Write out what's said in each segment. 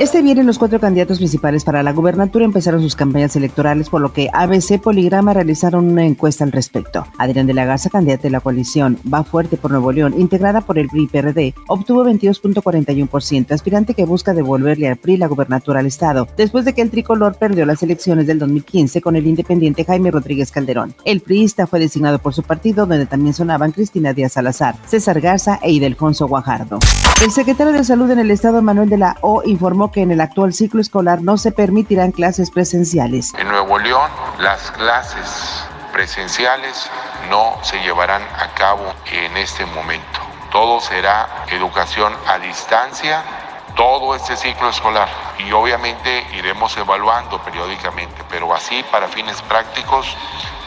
Este viernes los cuatro candidatos principales para la gubernatura empezaron sus campañas electorales, por lo que ABC Poligrama realizaron una encuesta al respecto. Adrián de la Garza, candidato de la coalición Va Fuerte por Nuevo León, integrada por el PRI-PRD, obtuvo 22.41%, aspirante que busca devolverle al PRI la gubernatura al Estado, después de que el tricolor perdió las elecciones del 2015 con el independiente Jaime Rodríguez Calderón. El priista fue designado por su partido, donde también sonaban Cristina Díaz Salazar, César Garza e Idelfonso Guajardo. El secretario de Salud en el Estado, Manuel de la O, informó que en el actual ciclo escolar no se permitirán clases presenciales. En Nuevo León, las clases presenciales no se llevarán a cabo en este momento. Todo será educación a distancia todo este ciclo escolar y obviamente iremos evaluando periódicamente, pero así para fines prácticos,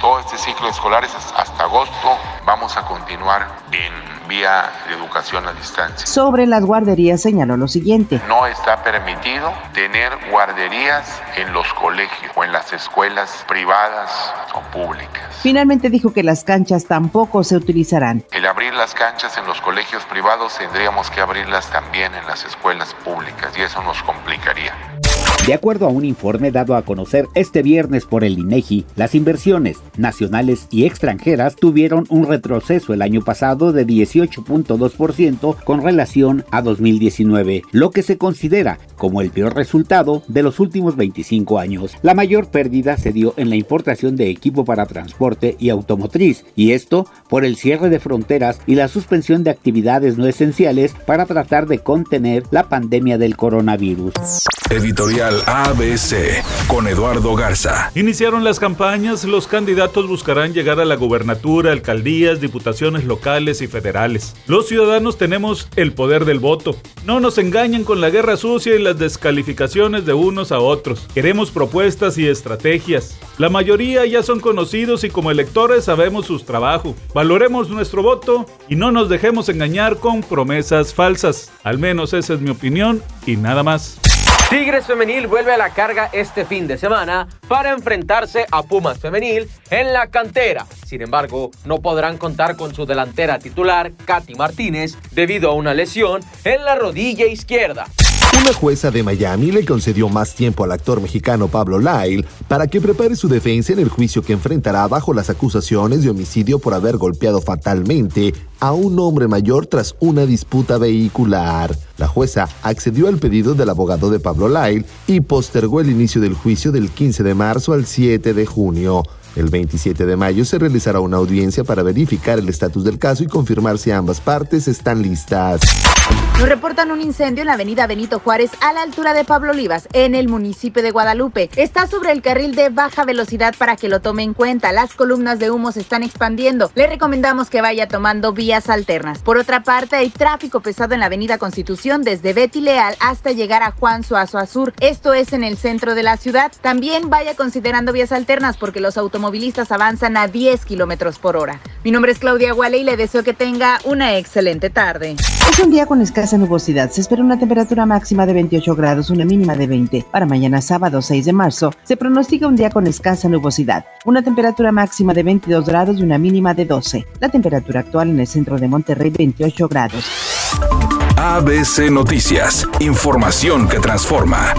todo este ciclo escolar es hasta agosto, vamos a continuar en vía de educación a distancia. Sobre las guarderías señaló lo siguiente. No está permitido tener guarderías en los colegios o en las escuelas privadas o públicas. Finalmente dijo que las canchas tampoco se utilizarán. El abrir las canchas en los colegios privados tendríamos que abrirlas también en las escuelas públicas y eso nos complicaría. De acuerdo a un informe dado a conocer este viernes por el INEGI, las inversiones nacionales y extranjeras tuvieron un retroceso el año pasado de 18.2% con relación a 2019, lo que se considera como el peor resultado de los últimos 25 años. La mayor pérdida se dio en la importación de equipo para transporte y automotriz, y esto por el cierre de fronteras y la suspensión de actividades no esenciales para tratar de contener la pandemia del coronavirus. Editorial ABC con Eduardo Garza. Iniciaron las campañas, los candidatos buscarán llegar a la gubernatura, alcaldías, diputaciones locales y federales. Los ciudadanos tenemos el poder del voto. No nos engañen con la guerra sucia y descalificaciones de unos a otros. Queremos propuestas y estrategias. La mayoría ya son conocidos y como electores sabemos sus trabajos. Valoremos nuestro voto y no nos dejemos engañar con promesas falsas. Al menos esa es mi opinión y nada más. Tigres Femenil vuelve a la carga este fin de semana para enfrentarse a Pumas Femenil en la cantera. Sin embargo, no podrán contar con su delantera titular, Katy Martínez, debido a una lesión en la rodilla izquierda. Una jueza de Miami le concedió más tiempo al actor mexicano Pablo Lyle para que prepare su defensa en el juicio que enfrentará bajo las acusaciones de homicidio por haber golpeado fatalmente a un hombre mayor tras una disputa vehicular. La jueza accedió al pedido del abogado de Pablo Lyle y postergó el inicio del juicio del 15 de marzo al 7 de junio. El 27 de mayo se realizará una audiencia para verificar el estatus del caso y confirmar si ambas partes están listas. Nos reportan un incendio en la avenida Benito Juárez a la altura de Pablo Olivas, en el municipio de Guadalupe. Está sobre el carril de baja velocidad para que lo tome en cuenta. Las columnas de humo se están expandiendo. Le recomendamos que vaya tomando vías alternas. Por otra parte, hay tráfico pesado en la avenida Constitución desde Betty Leal hasta llegar a Juan Suazo Azur. Esto es en el centro de la ciudad. También vaya considerando vías alternas porque los automovilistas avanzan a 10 kilómetros por hora. Mi nombre es Claudia Guale y le deseo que tenga una excelente tarde. Es un día con escasa nubosidad. Se espera una temperatura máxima de 28 grados, una mínima de 20. Para mañana sábado 6 de marzo se pronostica un día con escasa nubosidad. Una temperatura máxima de 22 grados y una mínima de 12. La temperatura actual en el centro de Monterrey 28 grados. ABC Noticias. Información que transforma.